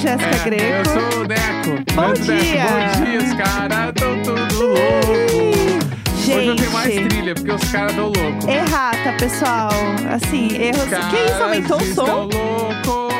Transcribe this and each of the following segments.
Jéssica É, Greco. Eu sou o Neco. Bom dia. Bom dia, os caras tão tudo louco. Hoje eu tenho mais Gente, trilha, porque os caras tão loucos. errata, pessoal. Assim, erros. Que isso? Aumentou o Estão som? loucos.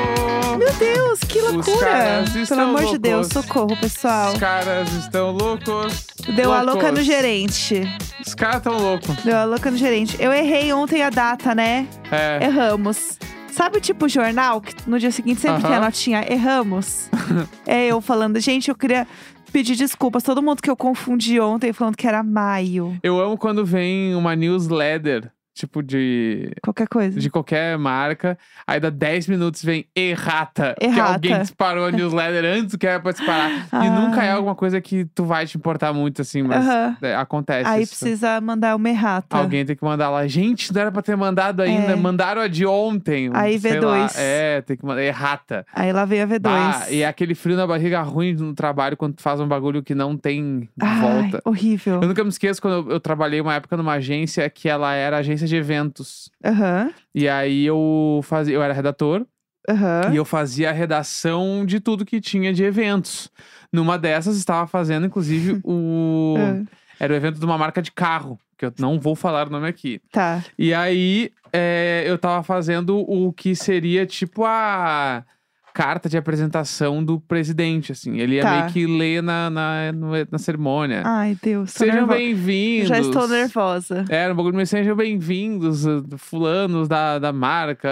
Meu Deus, que Os loucura! Pelo estão amor de Deus, loucos. socorro, pessoal. Os caras estão loucos. Deu a louca no Loucos. gerente. Os caras estão loucos. Deu a louca no gerente. Eu errei ontem a data, né? É. Erramos. Sabe o tipo jornal que no dia seguinte sempre tem a notinha? Erramos. é eu falando, gente, eu queria pedir desculpas. Todo mundo que eu confundi ontem falando que era maio. Eu amo quando vem uma newsletter, tipo de, Qualquer coisa. de qualquer marca. Aí dá 10 minutos vem errata. Que Errata. alguém disparou a newsletter antes do que era pra disparar. E Ah. nunca é alguma coisa que tu vai te importar muito, assim, mas Aham. é, acontece. Aí isso. precisa mandar uma errata. Alguém tem que mandar lá. Gente, não era pra ter mandado ainda. É. Mandaram a de ontem. Aí sei V2. lá. É, tem que mandar. Errata. Aí lá vem a V2. Ah, e é aquele frio na barriga ruim no trabalho quando tu faz um bagulho que não tem Ai, volta. horrível. Eu nunca me esqueço quando eu, eu trabalhei uma época numa agência que ela era agência de eventos. Aham, E aí eu fazia, eu era redator aham. e eu fazia a redação de tudo que tinha de eventos. Numa dessas estava fazendo, inclusive, o. Ah, Era o evento de uma marca de carro, que eu não vou falar o nome aqui. Tá. E aí é, eu tava fazendo o que seria tipo a carta de apresentação do presidente, assim. Ele ia Tá. meio que ler na, na, na cerimônia. Ai, Deus. Sejam bem-vindos. Já estou nervosa. Era um bagulho, mas sejam bem-vindos, uh, fulanos da, da marca.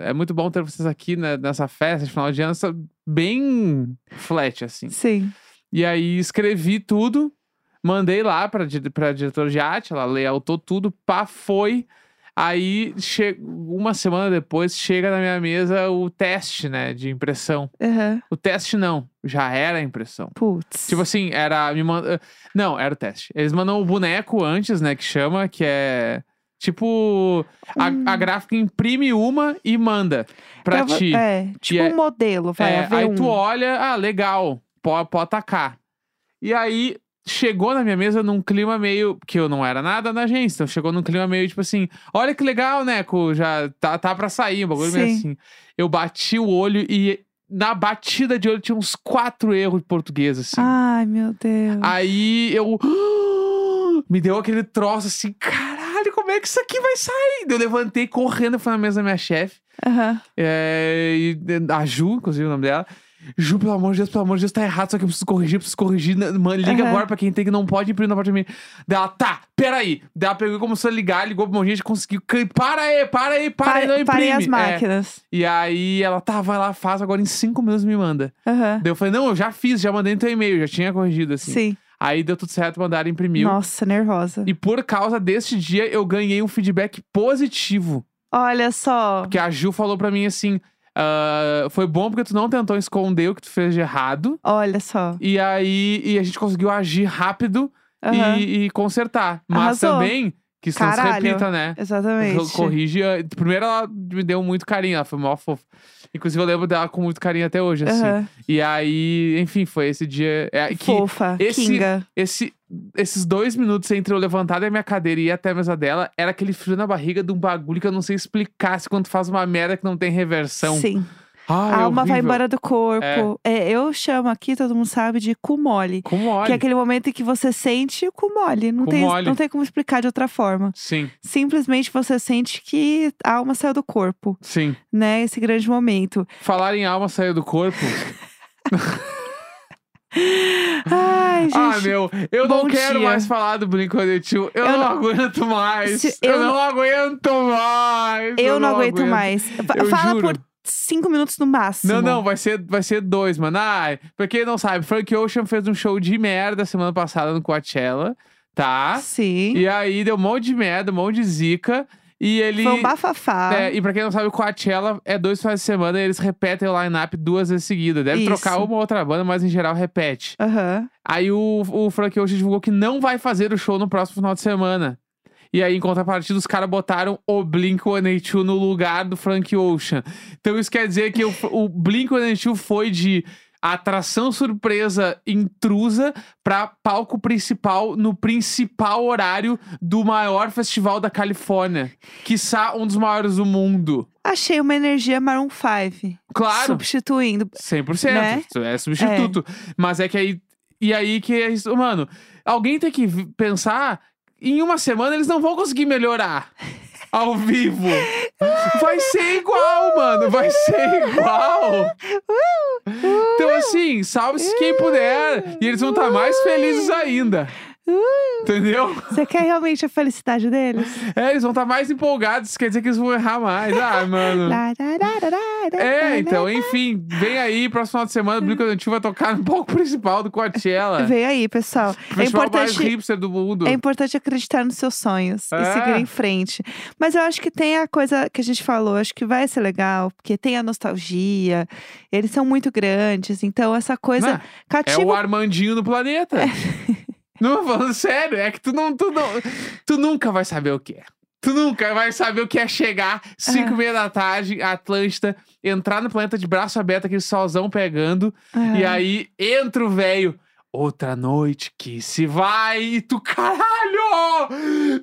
É muito bom ter vocês aqui né, nessa festa de final de ano. Bem flat, assim. Sim. E aí escrevi tudo, mandei lá pra, di- pra diretora de arte, ela layoutou tudo, pá, foi. Aí, che- uma semana depois, chega na minha mesa o teste, né, de impressão. Aham. O teste não, já era a impressão. Putz. Tipo assim, era. Me manda... Não, era o teste. Eles mandam o boneco antes, né? Que chama, que é. Tipo. A, Hum. a gráfica imprime uma e manda pra Tava- ti. É, tipo é- um modelo, vai É, aí tu olha, ah, legal, pode, pode atacar. E aí chegou na minha mesa num clima meio. Que eu não era nada na agência, então chegou num clima meio tipo assim: olha que legal, Neco, já tá, tá pra sair, um bagulho meio Sim. assim. Eu bati o olho e na batida de olho tinha uns quatro erros de português, assim. Ai, meu Deus. Aí eu. Me deu aquele troço assim, caralho, como é que isso aqui vai sair? Eu levantei correndo, fui na mesa da minha chefe. Aham. É, e a Ju, inclusive o nome dela. Ju, pelo amor de Deus, pelo amor de Deus, tá errado, só que eu preciso corrigir, preciso corrigir. né, Mano, liga Aham. agora pra quem tem que não pode imprimir na parte de mim. Daí ela, tá, peraí. Daí ela pegou e começou a ligar, ligou pra um gente, conseguiu. "Cai- Para aí, para aí, para aí, não imprime. Parem as É. máquinas. E aí ela, tá, vai lá, faz, agora em cinco minutos me manda. Aham. Daí eu falei, não, eu já fiz, já mandei no teu e-mail, já tinha corrigido assim. Sim. Aí deu tudo certo, mandaram imprimir. Nossa, nervosa. E por causa deste dia, eu ganhei um feedback positivo. Olha só. Porque a Ju falou pra mim assim: ah, foi bom porque tu não tentou esconder o que tu fez de errado. Olha só. E aí e a gente conseguiu agir rápido Aham. e, e consertar. Mas Arrasou. também que isso não se Caralho. repita, né? Exatamente. Corrige. Primeiro ela me deu muito carinho, ela foi mó fofa. Inclusive, eu lembro dela com muito carinho até hoje, assim. Aham. E aí, enfim, foi esse dia. É, que Fofa. esse- Kinga. esse, esses dois minutos entre eu levantar da minha cadeira e ir até a mesa dela, era aquele frio na barriga de um bagulho que eu não sei explicar se quando faz uma merda que não tem reversão. Sim. Ai, a alma vai embora do corpo. É, eu chamo aqui, todo mundo sabe, de cu mole. Como olha. Que é aquele momento em que você sente o cu mole. Não, Cu tem, mole. não tem como explicar de outra forma. Sim, Simplesmente você sente que a alma saiu do corpo, sim. né? Esse grande momento. Falar em alma sair do corpo. Ai, gente. ah, meu, eu não quero dia. mais falar do Blink-182. Eu, Eu não, não- aguento mais. Se- eu, eu não aguento mais. eu não aguento mais. Fa- Eu Fala juro. por cinco minutos no máximo. Não, não, vai ser, vai ser dois, mano. Ai, pra quem não sabe, Frank Ocean fez um show de merda semana passada no Coachella, tá? Sim. E aí deu um monte de merda, um monte de zica. E ele. Foi um bafafá. É, e pra quem não sabe, o Coachella é dois finais de semana e eles repetem o line-up duas vezes seguidas. Deve Isso. trocar uma ou outra banda, mas em geral repete. Aham. Aí o, o Frank Ocean divulgou que não vai fazer o show no próximo final de semana. E aí, em contrapartida, os caras botaram o Blink-182 no lugar do Frank Ocean. Então isso quer dizer que o, o Blink-182 foi de atração surpresa intrusa pra palco principal no principal horário do maior festival da Califórnia. Quiçá um dos maiores do mundo. Achei uma energia Maroon 5. Claro, Substituindo. 100%. né? É substituto. Mas é que aí. E aí que é isso. Mano, alguém tem que pensar. Em uma semana eles não vão conseguir melhorar. Ao vivo. Vai ser igual, mano. Vai ser igual. Então, assim, salve-se quem puder. E eles vão estar mais felizes ainda. Entendeu? Você quer realmente a felicidade deles? É, eles vão estar mais empolgados. Quer dizer que eles vão errar mais. Ah, mano. É, então, enfim, vem aí, próximo final de semana, o Blink-182 vai tocar no palco principal do Coachella. Vem aí, pessoal. É festival mais importante, hipster do mundo. é importante acreditar nos seus sonhos É. e seguir em frente. Mas eu acho que tem a coisa que a gente falou, acho que vai ser legal, porque tem a nostalgia, eles são muito grandes, então essa coisa Não, é cativa o Armandinho do planeta. Não, falando sério, é que tu não, tu não. Tu nunca vai saber o que é. Tu nunca vai saber o que é chegar 5 e meia da tarde, Atlântida, entrar no planeta de braço aberto, aquele solzão pegando, e Ah. aí entra o velho. Outra noite que se vai e tu, caralho!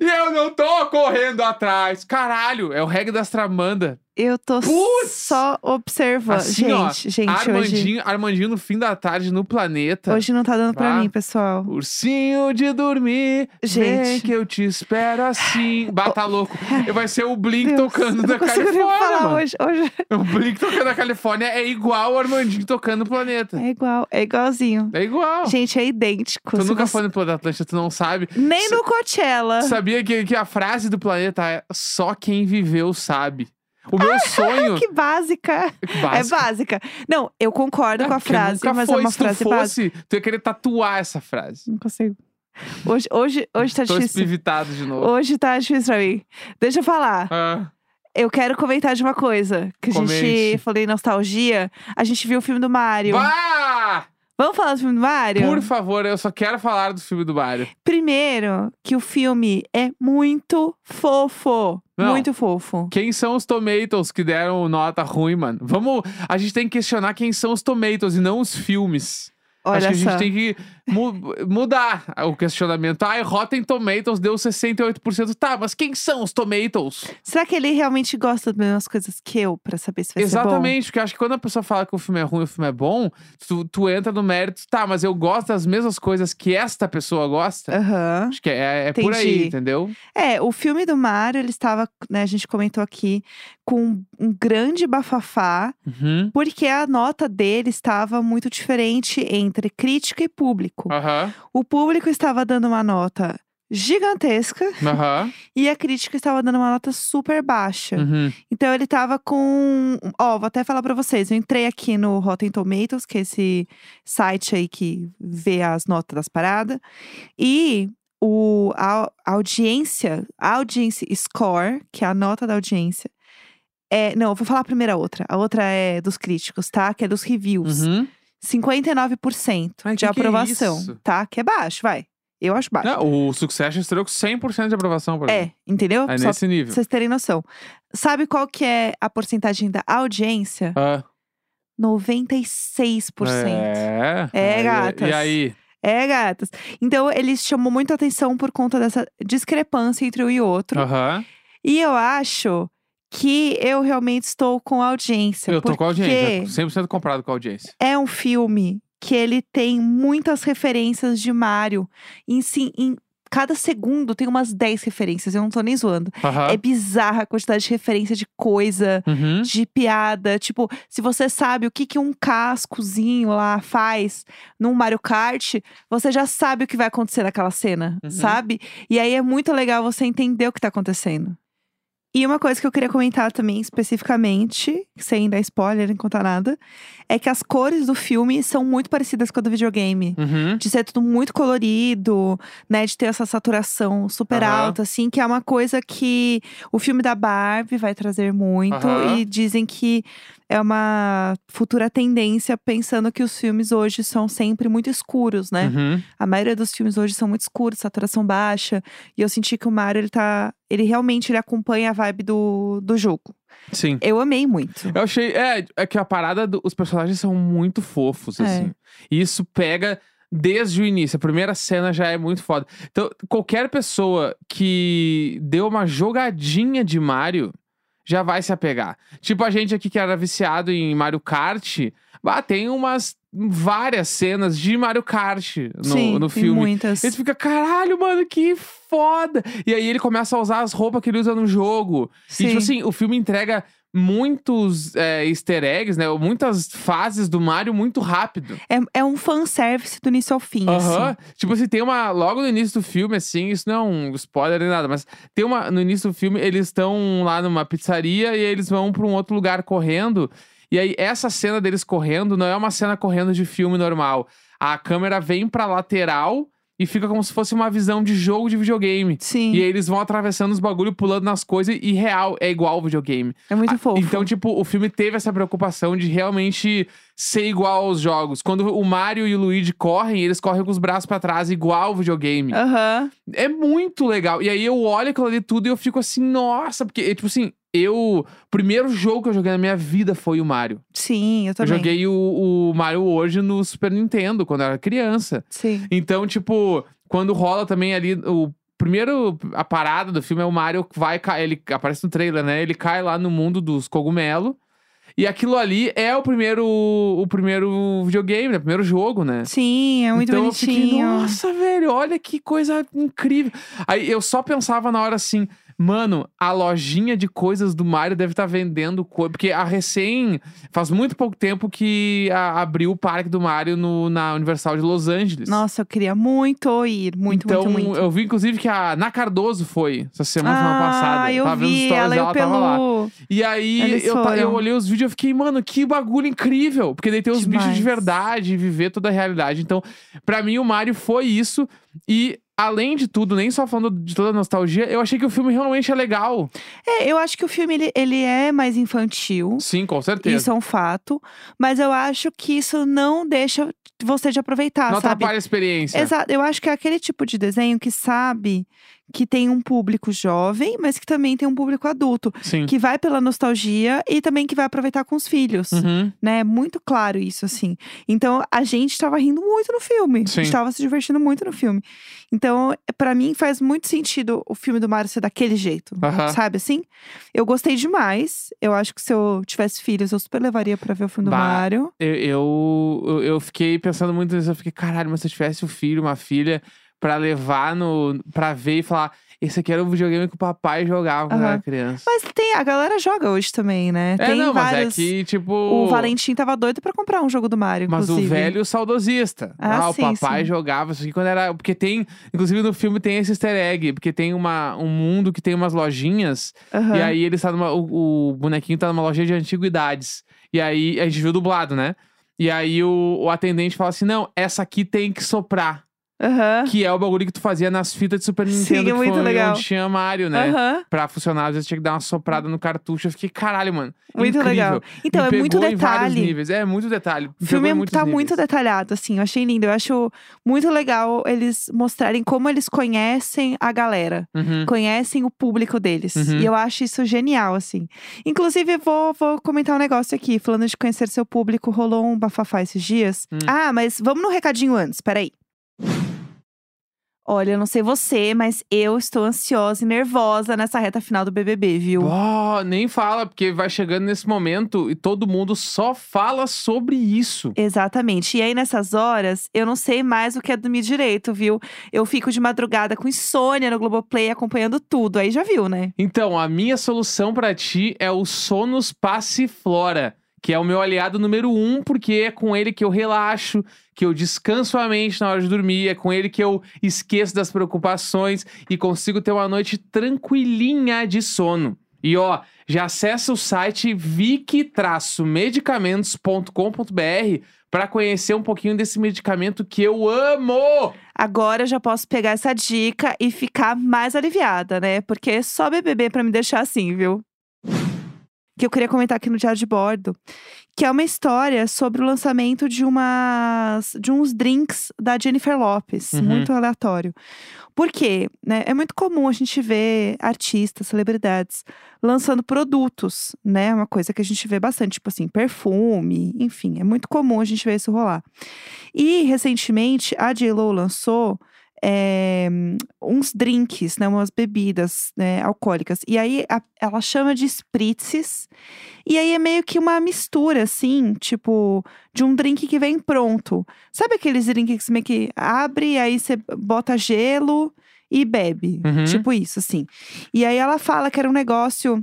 E eu não tô correndo atrás. Caralho, é o reggae das Tramanda. Eu tô Putz! só observando. Assim, ó, gente, gente, hoje, Armandinho, Armandinho no fim da tarde no planeta. hoje não tá dando pra Tá? mim, pessoal. Ursinho de dormir, vem Gente. que eu te espero assim. Bata louco. Vai ser o Blink Deus, tocando da Califórnia, hoje. Hoje O Blink tocando da Califórnia é igual o Armandinho tocando no planeta. é igual, é igualzinho. É igual. Gente, é idêntico. tu Se nunca você- foi no Planeta Atlântica, tu não sabe. Nem no Coachella. Sabia que, que a frase do planeta é só quem viveu sabe. O meu sonho. Que básica. Básico. É básica. Não, eu concordo É, com a frase, mas foi. é uma Se tu frase básica. fosse, tu ia querer tatuar essa frase. Não consigo. Hoje, hoje, hoje tá Tô difícil. espivitado de novo. Hoje tá difícil pra mim. Deixa eu falar. Ah, Eu quero comentar de uma coisa. Que a gente Comente. falou em nostalgia. A gente viu o filme do Mario. Bah! Vamos falar do filme do Mario? Por favor, eu só quero falar do filme do Mario. Primeiro, que o filme é muito fofo. Não. Muito fofo. Quem são os Tomatoes que deram nota ruim, mano? Vamos. A gente tem que questionar quem são os Tomatoes e não os filmes. Olha Acho que a só. gente tem que mudar o questionamento. Ai, Rotten Tomatoes deu 68%. Tá, mas quem são os Tomatoes? Será que ele realmente gosta das mesmas coisas que eu, pra saber se vai ser bom? Exatamente, porque eu acho que quando a pessoa fala que o filme é ruim e o filme é bom, tu, tu entra no mérito, tá, mas eu gosto das mesmas coisas que esta pessoa gosta. Aham. Acho que é, é por aí, entendeu? É, o filme do Mario, ele estava, né, a gente comentou aqui, com um grande bafafá, Uhum. porque a nota dele estava muito diferente entre crítica e público. Aham. O público estava dando uma nota gigantesca e a crítica estava dando uma nota super baixa. Uhum. Então ele tava com. Ó, vou até falar pra vocês. Eu entrei aqui no Rotten Tomatoes, que é esse site aí que vê as notas das paradas. E o, a, a audiência, a audience score, que é a nota da audiência. É, não, eu vou falar a primeira outra. A outra é dos críticos, tá? Que é dos reviews. Uhum. 59% Ai, de que que é aprovação, tá? Que é baixo, vai. Eu acho baixo. Não, o Succession estreou com 100% de aprovação, por exemplo. É, entendeu? É Só nesse pra nível. vocês terem noção. Sabe qual que é a porcentagem da audiência? Ah, 96%. é. É, gatas. E aí? É, gatas. Então, eles chamou muita atenção por conta dessa discrepância entre um e outro. Aham. E eu acho que eu realmente estou com audiência. Eu tô com audiência. porque 100% comprado com audiência. É um filme que ele tem muitas referências de Mario. Em, sim, em cada segundo tem umas 10 referências, eu não tô nem zoando. É bizarra a quantidade de referência de coisa. Uhum. de piada. Tipo, se você sabe o que, que um cascozinho lá faz num Mario Kart, você já sabe o que vai acontecer naquela cena, Uhum. sabe? E aí é muito legal você entender o que tá acontecendo. E uma coisa que eu queria comentar também, especificamente, sem dar spoiler, nem contar nada, é que as cores do filme são muito parecidas com a do videogame. Uhum. De ser tudo muito colorido, né? De ter essa saturação super Aham. alta, assim, que é uma coisa que o filme da Barbie vai trazer muito. Aham. E dizem que é uma futura tendência, pensando que os filmes hoje são sempre muito escuros, né? Uhum. A maioria dos filmes hoje são muito escuros, saturação baixa. E eu senti que o Mario, ele tá. Ele realmente ele acompanha a vibe do, do jogo. Sim. Eu amei muito. Eu achei. É, é que a parada. do- os personagens são muito fofos, É. assim. E isso pega desde o início. A primeira cena já é muito foda. Então, qualquer pessoa que deu uma jogadinha de Mario. Já vai se apegar. Tipo a gente aqui que era viciado em Mario Kart, bah, tem umas várias cenas de Mario Kart no, Sim, no filme. muitas. Ele fica, caralho, mano, que foda! E aí ele começa a usar as roupas que ele usa no jogo. E, tipo assim, o filme entrega muitos é, easter eggs, né? Muitas fases do Mario muito rápido. É, é um fanservice do início ao fim, assim. Tipo assim, tem uma. Logo no início do filme, assim, isso não é um spoiler nem nada, mas tem uma. No início do filme, eles estão lá numa pizzaria e eles vão pra um outro lugar correndo. E aí, essa cena deles correndo não é uma cena correndo de filme normal. A câmera vem pra lateral e fica como se fosse uma visão de jogo de videogame. Sim, E aí eles vão atravessando os bagulho, pulando nas coisas e real, é igual ao videogame. é muito fofo. Então, tipo, o filme teve essa preocupação de realmente ser igual aos jogos. Quando o Mario e o Luigi correm, eles correm com os braços pra trás, igual ao videogame. Aham. É muito legal. E aí eu olho aquilo ali tudo e eu fico assim, nossa, porque, tipo assim, eu. O primeiro jogo que eu joguei na minha vida foi o Mario. Sim, eu Eu também. joguei o, o Mario hoje no Super Nintendo, quando eu era criança. Sim. Então, tipo, quando rola também ali o. Primeiro, a parada do filme é o Mario vai cair, ele aparece no trailer, né? Ele cai lá no mundo dos cogumelos. E aquilo ali é o primeiro o primeiro videogame, né? O primeiro jogo, né? Sim, é muito então bonitinho. eu fiquei, nossa, velho, olha que coisa incrível. Aí eu só pensava na hora assim, mano, a lojinha de coisas do Mario deve estar vendendo coisa. Porque a recém. Faz muito pouco tempo que a- abriu o parque do Mario no, na Universal de Los Angeles. Nossa, eu queria muito ir. Muito, então, muito, muito. eu vi, inclusive, que a Ana Cardoso foi essa semana, semana ah, passada. eu tava vendo vi, stories ela dela, o tava lá. E aí eu, eu olhei os vídeos e fiquei, mano, que bagulho incrível. Porque daí tem os bichos de Demais. verdade, viver toda a realidade. Então, pra mim, o Mario foi isso. E, além de tudo, nem só falando de toda a nostalgia, eu achei que o filme realmente é legal. É, eu acho que o filme ele, ele é mais infantil. Sim, com certeza. Isso é um fato. Mas eu acho que isso não deixa você de aproveitar, Não sabe? atrapalha a experiência. Exato. Eu acho que é aquele tipo de desenho que sabe que tem um público jovem, mas que também tem um público adulto. Sim. Que vai pela nostalgia e também que vai aproveitar com os filhos. Uhum. Né? É muito claro isso, assim. Então, a gente tava rindo muito no filme. Sim. A gente tava se divertindo muito no filme. Então, pra mim, faz muito sentido o filme do Mario ser daquele jeito. Aham. Sabe assim? Eu gostei demais. Eu acho que se eu tivesse filhos, eu super levaria pra ver o filme do Bah, Mario. Eu, eu, eu- eu fiquei pensando muito nisso. Eu fiquei, caralho, mas se eu tivesse um filho, uma filha, pra levar no. pra ver e falar. Esse aqui era o videogame que o papai jogava quando Aham. era criança. Mas tem, a galera joga hoje também, né? é, tem não, mas vários. é que, tipo. O Valentim tava doido pra comprar um jogo do Mario, Mas inclusive. o velho saudosista. Ah, o sim, papai sim. jogava isso aqui quando era. Porque tem. Inclusive no filme tem esse easter egg. Porque tem uma, um mundo que tem umas lojinhas. Aham. E aí ele está numa. O, o bonequinho tá numa loja de antiguidades. E aí a gente viu dublado, né? E aí o, o atendente fala assim: não, essa aqui tem que soprar. Aham. Que é o bagulho que tu fazia nas fitas de Super Sim, Nintendo, é que muito foi legal. onde tinha Mario, né? Aham. Pra funcionar, às vezes tinha que dar uma soprada no cartucho. Eu fiquei, caralho, mano. Muito incrível. legal. Então, Me é muito detalhe. É, muito detalhe. Me O filme é- tá níveis. muito detalhado, assim. Eu achei lindo. Eu acho muito legal eles mostrarem como eles conhecem a galera. Uhum. Conhecem o público deles. Uhum. E eu acho isso genial, assim. Inclusive, vou, vou comentar um negócio aqui. Falando de conhecer seu público, rolou um bafafá esses dias. Hum. Ah, mas vamos no recadinho antes, peraí. Olha, eu não sei você, mas eu estou ansiosa e nervosa nessa reta final do BBB, viu? Ó, nem fala, porque vai chegando nesse momento e todo mundo só fala sobre isso. Exatamente. E aí, nessas horas, eu não sei mais o que é dormir direito, viu? Eu fico de madrugada com insônia no Globoplay acompanhando tudo. Aí já viu, né? Então, a minha solução pra ti é o Sonos Passiflora, que é o meu aliado número um, porque é com ele que eu relaxo, que eu descanso a mente na hora de dormir, é com ele que eu esqueço das preocupações e consigo ter uma noite tranquilinha de sono. E ó, já acessa o site vic-medicamentos.com.br para conhecer um pouquinho desse medicamento que eu amo. Agora eu já posso pegar essa dica e ficar mais aliviada, né? Porque é só BBB pra me deixar assim, viu? Que eu queria comentar aqui no Diário de Bordo, que é uma história sobre o lançamento de umas de uns drinks da Jennifer Lopes, Uhum. muito aleatório. Por quê? Né? É muito comum a gente ver artistas, celebridades lançando produtos, né? Uma coisa que a gente vê bastante, tipo assim, perfume, enfim, é muito comum a gente ver isso rolar. E recentemente a J.Lo lançou é, uns drinks, né? Umas bebidas né, alcoólicas. E aí a- ela chama de spritzes. E aí é meio que uma mistura, assim, tipo, de um drink que vem pronto. Sabe aqueles drinks que você meio que abre, aí você bota gelo e bebe? Uhum. Tipo isso, assim. E aí ela fala que era um negócio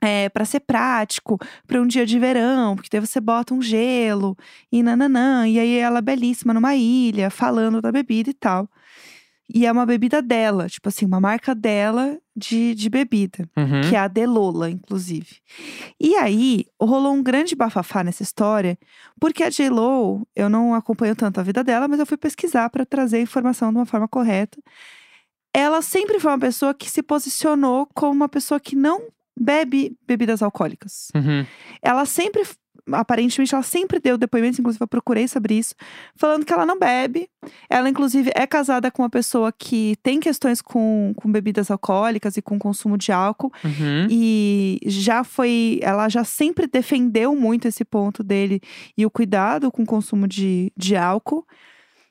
é, para ser prático, para um dia de verão, porque daí você bota um gelo e nananã. E aí ela belíssima numa ilha, falando da bebida e tal. E é uma bebida dela, tipo assim, uma marca dela de, de bebida, Uhum. que é a Delola, inclusive. E aí, rolou um grande bafafá nessa história, porque a J-Lo, eu não acompanho tanto a vida dela, mas eu fui pesquisar para trazer a informação de uma forma correta. Ela sempre foi uma pessoa que se posicionou como uma pessoa que não bebe bebidas alcoólicas. Uhum. Ela sempre, aparentemente, ela sempre deu depoimentos, inclusive eu procurei sobre isso, falando que ela não bebe. Ela, inclusive, é casada com uma pessoa que tem questões com, com bebidas alcoólicas e com consumo de álcool. Uhum. E já foi. Ela já sempre defendeu muito esse ponto dele e o cuidado com o consumo de, de álcool.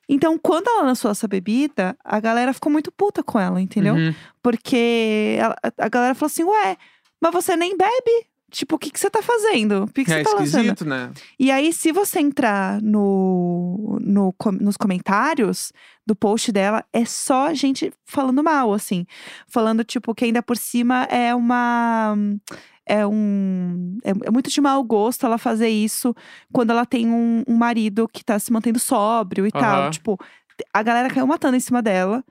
Então, quando ela lançou essa bebida, a galera ficou muito puta com ela, entendeu? Uhum. Porque ela- a galera falou assim: ué, mas você nem bebe? Tipo, o que, que você tá fazendo? Por que, que É você tá lançando? esquisito, né? E aí, se você entrar no, no nos comentários do post dela, é só gente falando mal, assim. Falando, tipo, que ainda por cima é uma. É um. É, é muito de mau gosto ela fazer isso quando ela tem um, um marido que tá se mantendo sóbrio e tal. Aham. Tipo, a galera caiu matando em cima dela.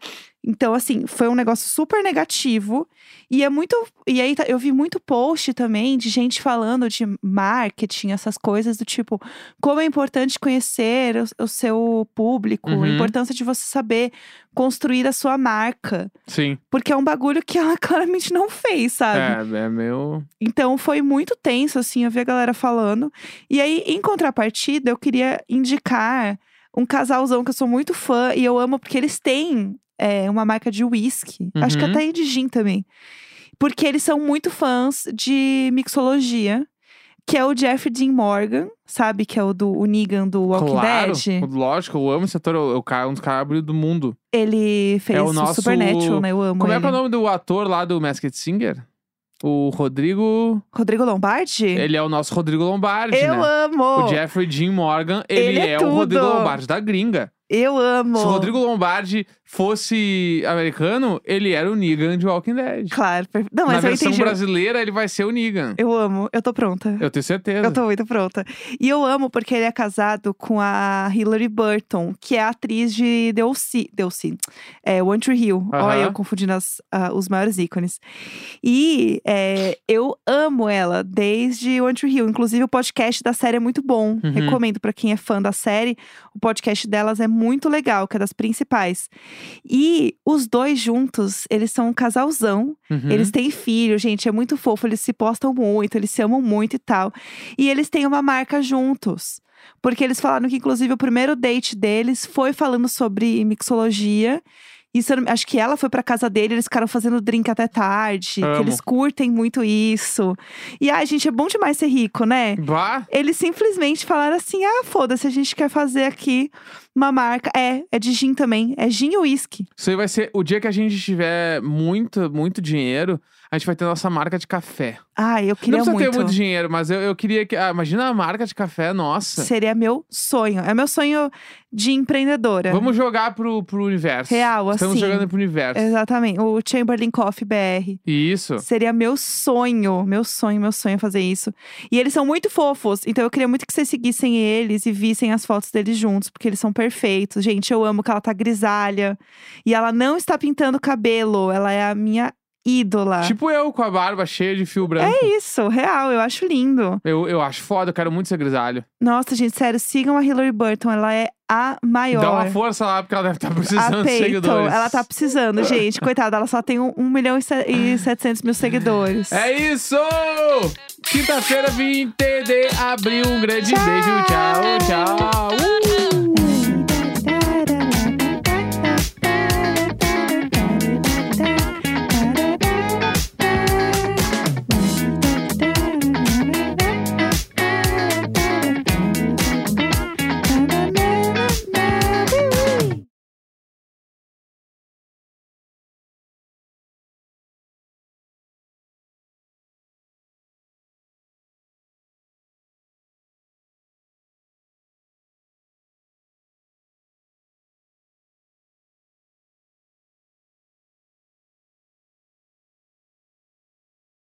Então, assim, foi um negócio super negativo. E é muito. E aí tá- eu vi muito post também de gente falando de marketing, essas coisas do tipo, como é importante conhecer o, o seu público, a Uhum. importância de você saber construir a sua marca. Sim. Porque é um bagulho que ela claramente não fez, sabe? É, é meio. Então foi muito tenso, assim, eu vi a galera falando. E aí, em contrapartida, eu queria indicar um casalzão que eu sou muito fã e eu amo porque eles têm é, uma marca de whisky. Acho que Uhum. até de gin também. Porque eles são muito fãs de mixologia. Que é o Jeffrey Dean Morgan, sabe? Que é o do o Negan do Walking claro. Dead. Lógico, eu amo esse ator. É um dos caras do mundo. Ele fez É o o nosso- Supernatural, né? Eu amo Como é ele. que é o nome do ator lá do Masked Singer? O Rodrigo. Rodrigo Lombardi? Ele é o nosso Rodrigo Lombardi, eu né? amo! O Jeffrey Dean Morgan, ele, Ele é é, o Rodrigo. Lombardi da gringa. Eu amo! Se o Rodrigo Lombardi fosse americano, ele era o Negan de Walking Dead. Claro. Não, Na mas eu versão entendi. brasileira, ele vai ser o Negan. Eu amo, eu tô pronta. Eu tenho certeza. Eu tô muito pronta. E eu amo porque ele é casado com a Hilary Burton, que é a atriz de The O.C. The O.C. É, One Tree Hill. Olha, Aham. eu confundindo as- ah, os maiores ícones. E é, eu amo ela desde One Tree Hill. Inclusive, o podcast da série é muito bom. Uhum. Recomendo pra quem é fã da série. O podcast delas é muito legal, que é das principais. E os dois juntos, eles são um casalzão. Uhum. Eles têm filho, gente, é muito fofo. Eles se postam muito, eles se amam muito e tal. E eles têm uma marca juntos. Porque eles falaram que, inclusive, o primeiro date deles foi falando sobre mixologia. Isso, acho que ela foi pra casa dele, eles ficaram fazendo drink até tarde. Amo. Que eles curtem muito isso. E, ai, gente, é bom demais ser rico, né? Bah, Eles simplesmente falaram assim: ah, foda-se, a gente quer fazer aqui uma marca. É, é de gin também. É gin e whisky. isso aí vai ser o dia que a gente tiver muito, muito dinheiro, a gente vai ter nossa marca de café. Ai, eu Não queria precisa muito. ter muito dinheiro, mas eu, eu queria que. Ah, imagina a marca de café, nossa. Seria meu sonho. É meu sonho de empreendedora. Vamos jogar pro, pro universo. Real, Estamos assim. jogando pro universo. Exatamente. O Chamberlain Coffee BR. Isso. Seria meu sonho, meu sonho, meu sonho fazer isso. E eles são muito fofos, então eu queria muito que vocês seguissem eles e vissem as fotos deles juntos, porque eles são perfeitos. Gente, eu amo que ela tá grisalha e ela não está pintando o cabelo, ela é a minha ídola. Tipo eu com a barba cheia de fio branco. é isso, real, eu acho lindo. Eu, eu acho foda, eu quero muito ser grisalho. Nossa, gente, sério, sigam a Hilary Burton, ela é a maior. Dá uma força lá, porque ela deve estar precisando a de seguidores. ela tá precisando, gente. Coitada, ela só tem um, um milhão e, e 700 mil seguidores. É isso! Quinta-feira, 20 de abril. Um grande Tchau! beijo. Tchau, tchau. Uh!